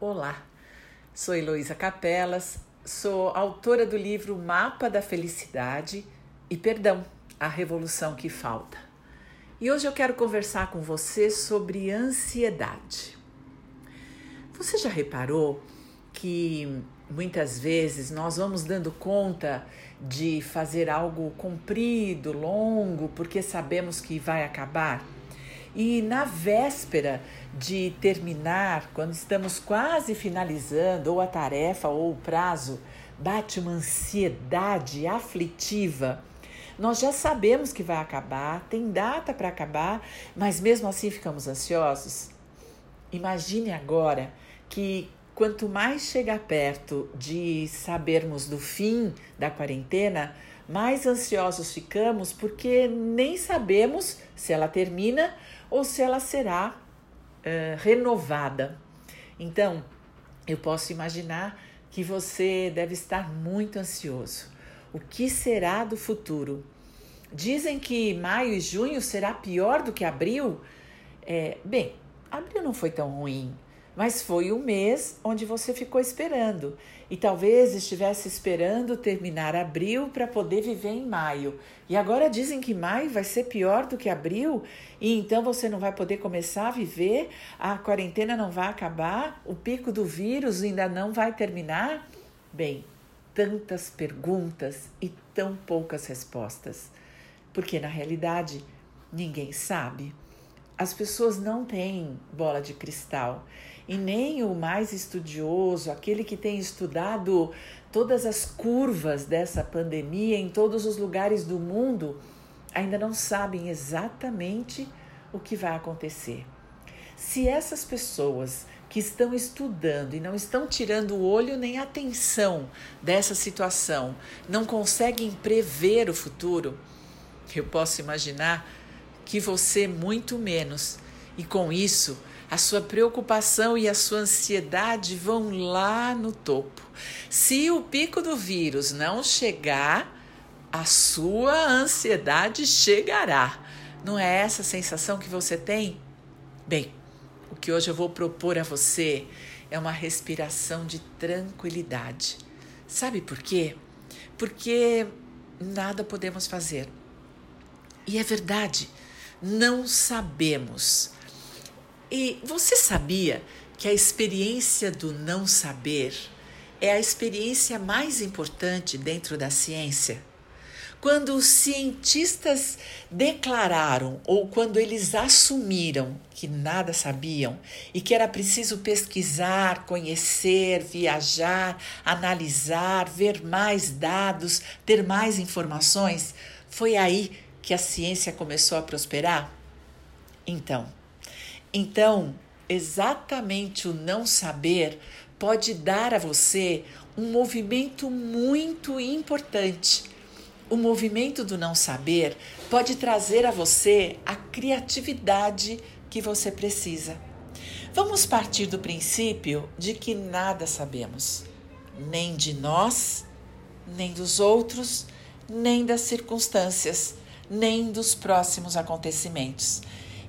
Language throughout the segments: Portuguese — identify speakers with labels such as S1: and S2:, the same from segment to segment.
S1: Olá, sou Heloísa Capelas, sou autora do livro Mapa da Felicidade e Perdão, a Revolução que Falta. E hoje eu quero conversar com você sobre ansiedade. Você já reparou que muitas vezes nós vamos dando conta de fazer algo comprido, longo, porque sabemos que vai acabar? E na véspera de terminar, quando estamos quase finalizando, ou a tarefa ou o prazo, bate uma ansiedade aflitiva. Nós já sabemos que vai acabar, tem data para acabar, mas mesmo assim ficamos ansiosos. Imagine agora que quanto mais chega perto de sabermos do fim da quarentena, mais ansiosos ficamos porque nem sabemos se ela termina ou se ela será uh, renovada. Então, eu posso imaginar que você deve estar muito ansioso. O que será do futuro? Dizem que maio e junho será pior do que abril. É, bem, abril não foi tão ruim, mas foi um mês onde você ficou esperando e talvez estivesse esperando terminar abril para poder viver em maio. E agora dizem que maio vai ser pior do que abril e então você não vai poder começar a viver, a quarentena não vai acabar, o pico do vírus ainda não vai terminar. Bem, tantas perguntas e tão poucas respostas, porque na realidade ninguém sabe. As pessoas não têm bola de cristal e nem o mais estudioso, aquele que tem estudado todas as curvas dessa pandemia em todos os lugares do mundo, ainda não sabem exatamente o que vai acontecer. Se essas pessoas que estão estudando e não estão tirando o olho nem a atenção dessa situação, não conseguem prever o futuro, eu posso imaginar que você muito menos. E com isso, a sua preocupação e a sua ansiedade vão lá no topo. Se o pico do vírus não chegar, a sua ansiedade chegará. Não é essa sensação que você tem? Bem, o que hoje eu vou propor a você é uma respiração de tranquilidade. Sabe por quê? Porque nada podemos fazer. E é verdade, não sabemos e você sabia que a experiência do não saber é a experiência mais importante dentro da ciência? Quando os cientistas declararam ou quando eles assumiram que nada sabiam e que era preciso pesquisar, conhecer, viajar, analisar, ver mais dados, ter mais informações, foi aí que a ciência começou a prosperar? Então, então, exatamente o não saber pode dar a você um movimento muito importante. O movimento do não saber pode trazer a você a criatividade que você precisa. Vamos partir do princípio de que nada sabemos, nem de nós, nem dos outros, nem das circunstâncias, nem dos próximos acontecimentos.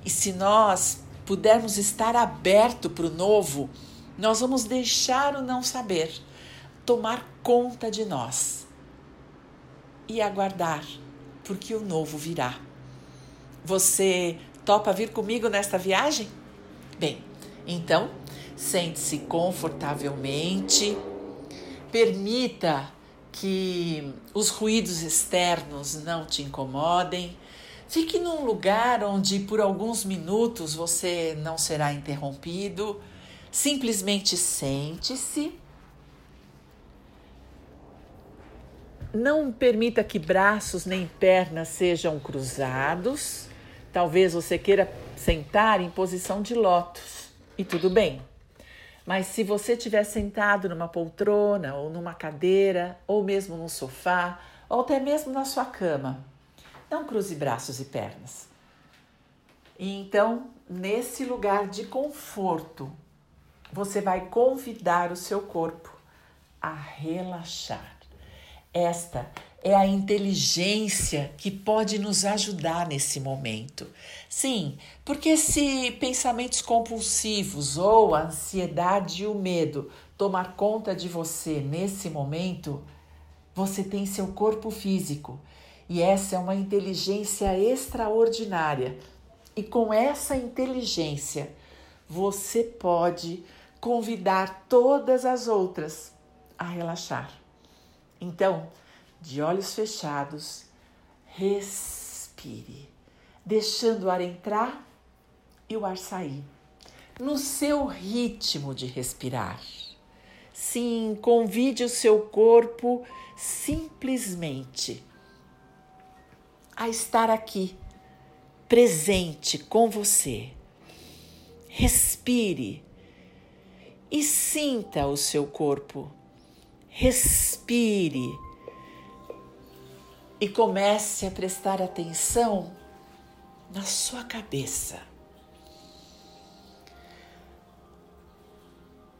S1: E se nós pudermos estar aberto para o novo, nós vamos deixar o não saber tomar conta de nós e aguardar, porque o novo virá. Você topa vir comigo nesta viagem? Bem, então sente-se confortavelmente, permita que os ruídos externos não te incomodem Fique num lugar onde por alguns minutos você não será interrompido. Simplesmente sente-se. Não permita que braços nem pernas sejam cruzados. Talvez você queira sentar em posição de lótus e tudo bem. Mas se você estiver sentado numa poltrona ou numa cadeira, ou mesmo num sofá, ou até mesmo na sua cama, não cruze braços e pernas. E então, nesse lugar de conforto, você vai convidar o seu corpo a relaxar. Esta é a inteligência que pode nos ajudar nesse momento. Sim, porque se pensamentos compulsivos ou a ansiedade e o medo tomar conta de você nesse momento, você tem seu corpo físico e essa é uma inteligência extraordinária. E com essa inteligência, você pode convidar todas as outras a relaxar. Então, de olhos fechados, respire, deixando o ar entrar e o ar sair, no seu ritmo de respirar. Sim, convide o seu corpo simplesmente a estar aqui, presente com você. Respire e sinta o seu corpo. Respire e comece a prestar atenção na sua cabeça.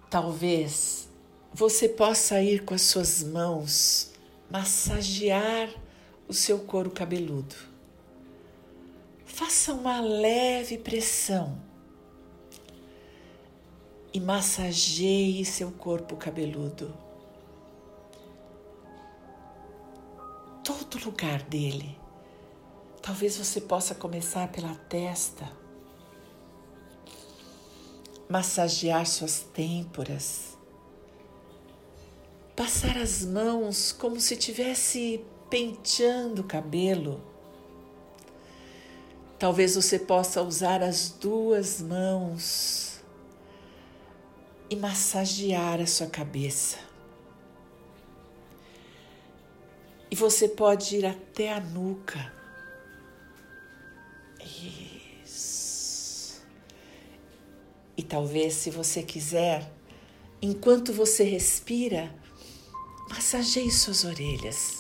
S1: Talvez você possa ir com as suas mãos massagear o seu couro cabeludo. Faça uma leve pressão e massageie seu corpo cabeludo. Todo lugar dele. Talvez você possa começar pela testa, massagear suas têmporas, passar as mãos como se tivesse penteando o cabelo. Talvez você possa usar as duas mãos e massagear a sua cabeça. E você pode ir até a nuca. Isso. E talvez, se você quiser, enquanto você respira, massageie suas orelhas.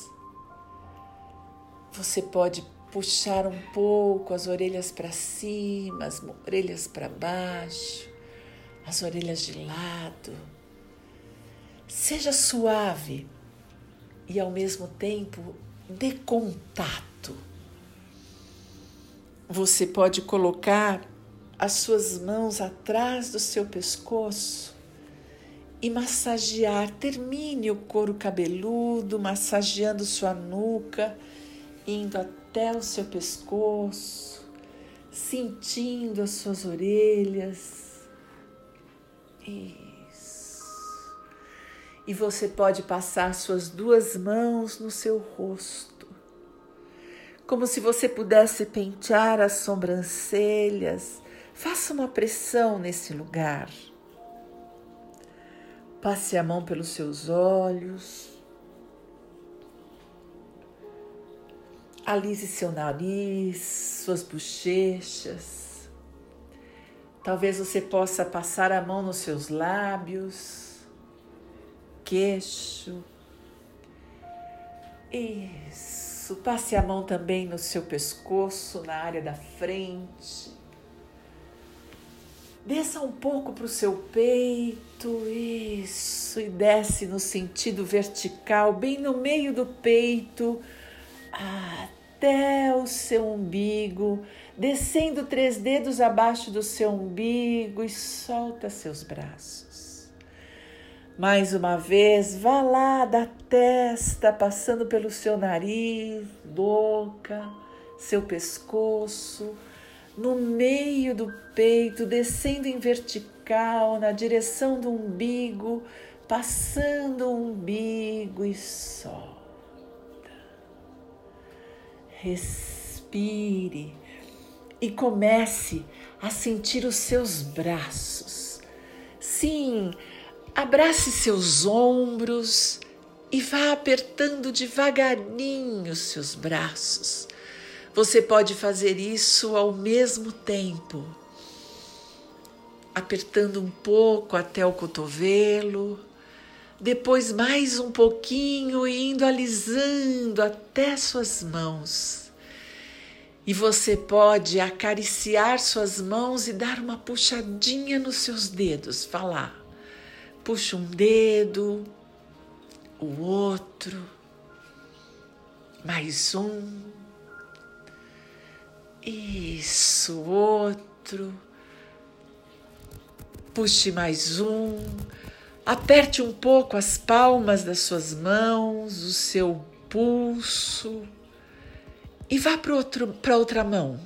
S1: Você pode puxar um pouco as orelhas para cima, as orelhas para baixo as orelhas de lado. Seja suave e ao mesmo tempo dê contato. Você pode colocar as suas mãos atrás do seu pescoço e massagear. Termine o couro cabeludo, massageando sua nuca, indo até o seu pescoço, sentindo as suas orelhas isso. E você pode passar suas duas mãos no seu rosto, como se você pudesse pentear as sobrancelhas. Faça uma pressão nesse lugar. Passe a mão pelos seus olhos. Alise seu nariz, suas bochechas. Talvez você possa passar a mão nos seus lábios, queixo. Isso. Passe a mão também no seu pescoço, na área da frente. Desça um pouco para o seu peito, isso, e desce no sentido vertical, bem no meio do peito, até o seu umbigo descendo três dedos abaixo do seu umbigo e solta seus braços. Mais uma vez, vá lá da testa, passando pelo seu nariz, boca, seu pescoço, no meio do peito, descendo em vertical na direção do umbigo, passando o umbigo e solta. Respire e comece a sentir os seus braços. Sim, abrace seus ombros e vá apertando devagarinho os seus braços. Você pode fazer isso ao mesmo tempo, apertando um pouco até o cotovelo, depois mais um pouquinho indo alisando até suas mãos e você pode acariciar suas mãos e dar uma puxadinha nos seus dedos, falar. Puxa um dedo, o outro. Mais um. Isso, outro. Puxe mais um. Aperte um pouco as palmas das suas mãos, o seu pulso e vá para outra mão,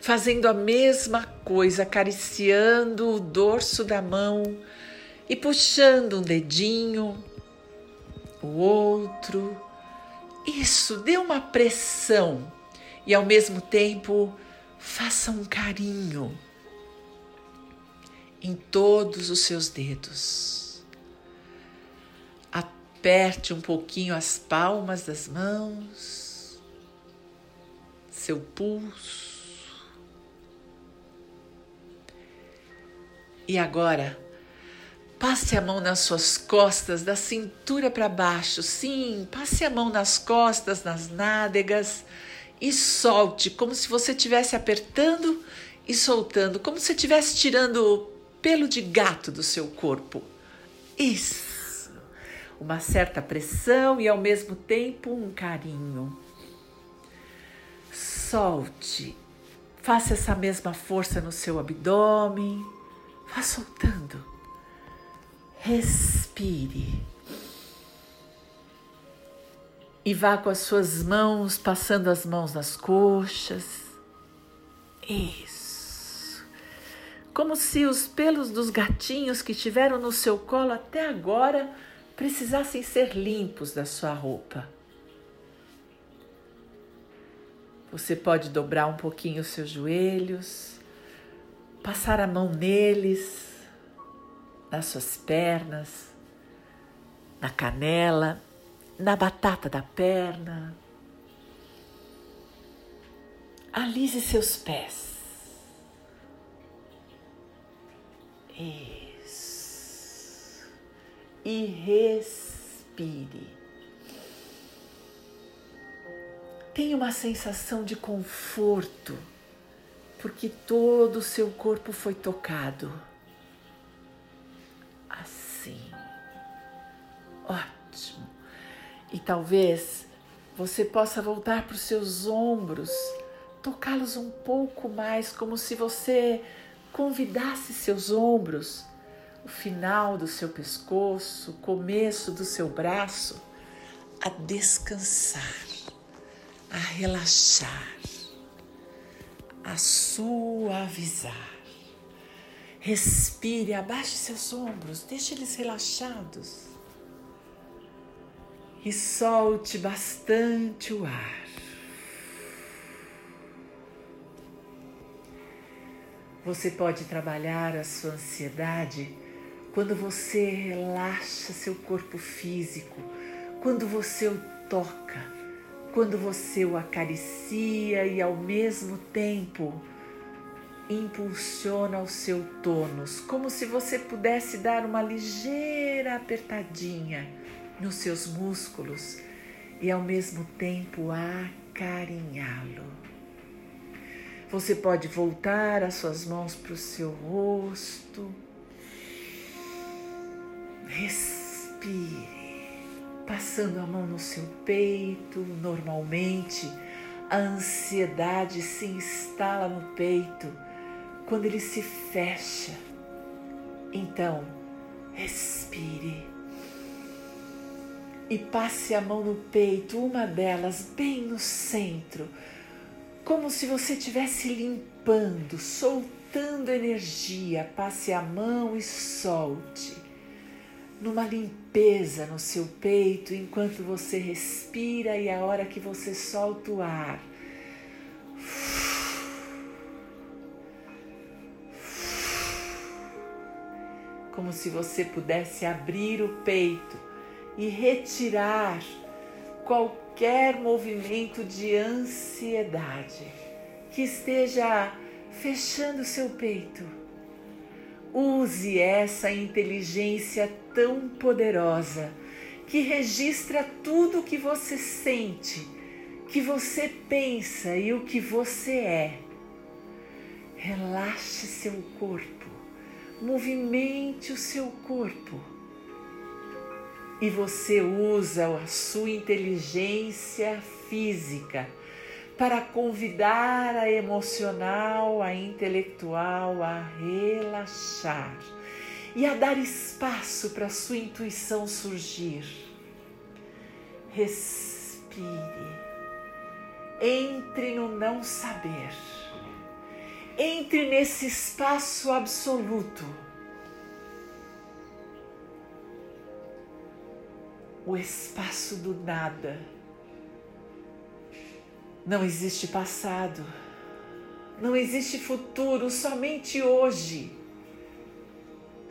S1: fazendo a mesma coisa, acariciando o dorso da mão e puxando um dedinho, o outro. Isso, dê uma pressão e ao mesmo tempo faça um carinho em todos os seus dedos. Aperte um pouquinho as palmas das mãos, seu pulso. E agora, passe a mão nas suas costas, da cintura para baixo. Sim, passe a mão nas costas, nas nádegas e solte, como se você estivesse apertando e soltando, como se estivesse tirando pelo de gato do seu corpo. Isso! Uma certa pressão e ao mesmo tempo um carinho. Solte. Faça essa mesma força no seu abdômen. Vá soltando. Respire e vá com as suas mãos passando as mãos nas coxas. Isso. Como se os pelos dos gatinhos que tiveram no seu colo até agora precisassem ser limpos da sua roupa. Você pode dobrar um pouquinho os seus joelhos, passar a mão neles, nas suas pernas, na canela na batata da perna. Alise seus pés. Isso. E respire. Tenha uma sensação de conforto, porque todo o seu corpo foi tocado. Assim. Ótimo. E talvez você possa voltar para os seus ombros, tocá-los um pouco mais, como se você convidasse seus ombros, o final do seu pescoço, o começo do seu braço, a descansar, a relaxar, a suavizar. Respire, abaixe seus ombros, deixe eles relaxados e solte bastante o ar. Você pode trabalhar a sua ansiedade quando você relaxa seu corpo físico, quando você o toca, quando você o acaricia e ao mesmo tempo impulsiona o seu tônus, como se você pudesse dar uma ligeira apertadinha nos seus músculos e ao mesmo tempo acarinhá-lo. Você pode voltar as suas mãos para o seu rosto. Respire, passando a mão no seu peito. Normalmente, a ansiedade se instala no peito quando ele se fecha. Então, respire e passe a mão no peito, uma delas bem no centro, como se você estivesse limpando, soltando energia. Passe a mão e solte. Numa limpeza no seu peito, enquanto você respira e a hora que você solta o ar. Como se você pudesse abrir o peito e retirar qualquer movimento de ansiedade que esteja fechando seu peito. Use essa inteligência tão poderosa que registra tudo o que você sente, que você pensa e o que você é. Relaxe seu corpo, movimente o seu corpo e você usa a sua inteligência física para convidar a emocional, a intelectual a relaxar e a dar espaço para a sua intuição surgir. Respire. Entre no não saber. Entre nesse espaço absoluto. O espaço do nada não existe passado, não existe futuro, somente hoje.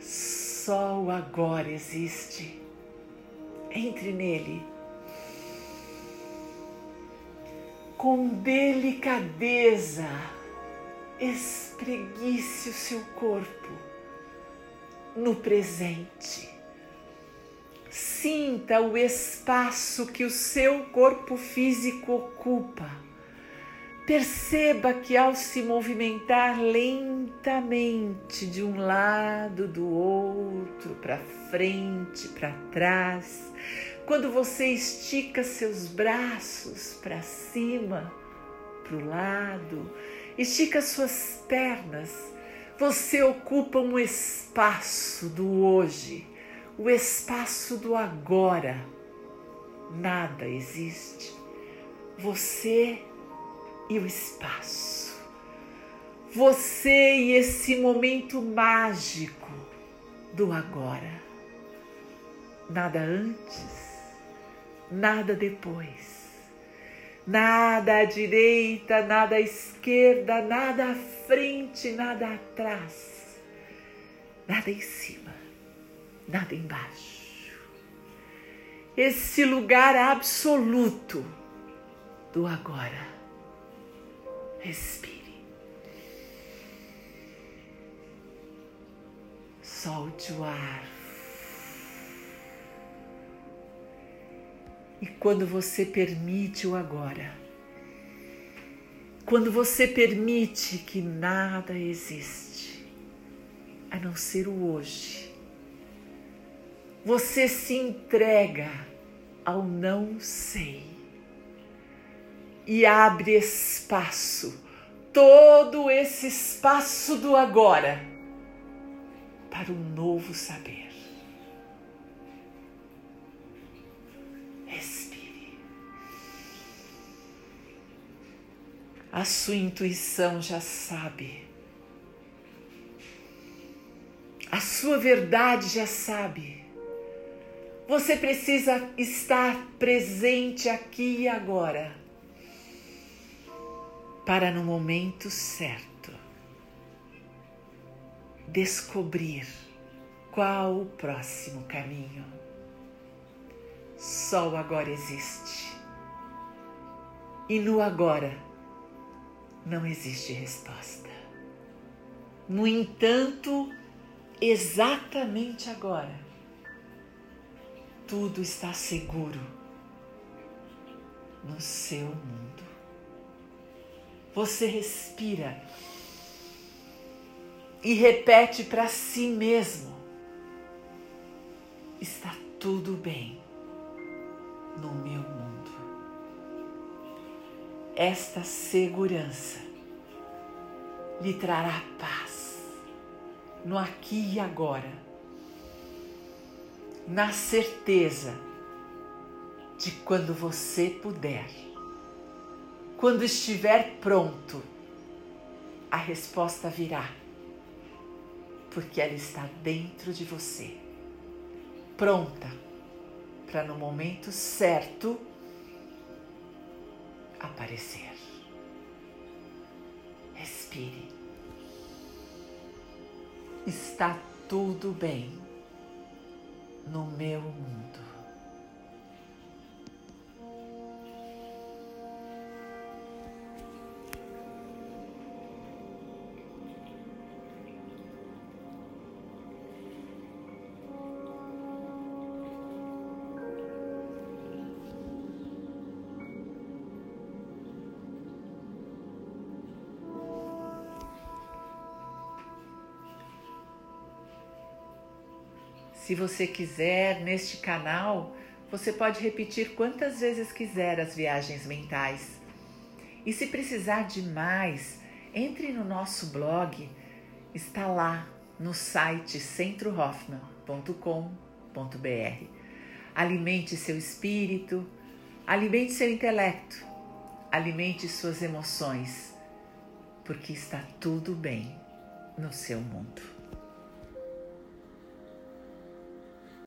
S1: Só o agora existe. Entre nele. Com delicadeza, espreguice o seu corpo no presente. Sinta o espaço que o seu corpo físico ocupa. Perceba que ao se movimentar lentamente de um lado, do outro, para frente, para trás, quando você estica seus braços para cima, para o lado, estica suas pernas, você ocupa um espaço do hoje, o espaço do agora. Nada existe. Você e o espaço. Você e esse momento mágico do agora. Nada antes, nada depois. Nada à direita, nada à esquerda, nada à frente, nada atrás. Nada em cima, nada embaixo. Esse lugar absoluto do agora Respire. Solte o ar. E quando você permite o agora, quando você permite que nada existe a não ser o hoje, você se entrega ao não sei e abre espaço, todo esse espaço do agora, para um novo saber. Respire. A sua intuição já sabe. A sua verdade já sabe. Você precisa estar presente aqui e agora para no momento certo descobrir qual o próximo caminho. Só o agora existe. E no agora não existe resposta. No entanto, exatamente agora, tudo está seguro no seu mundo. Você respira e repete para si mesmo: está tudo bem no meu mundo. Esta segurança lhe trará paz no aqui e agora, na certeza de quando você puder quando estiver pronto, a resposta virá, porque ela está dentro de você, pronta para no momento certo aparecer. Respire. Está tudo bem no meu mundo. Se você quiser, neste canal, você pode repetir quantas vezes quiser as viagens mentais. E se precisar de mais, entre no nosso blog, está lá no site centrohoffman.com.br. Alimente seu espírito, alimente seu intelecto, alimente suas emoções, porque está tudo bem no seu mundo.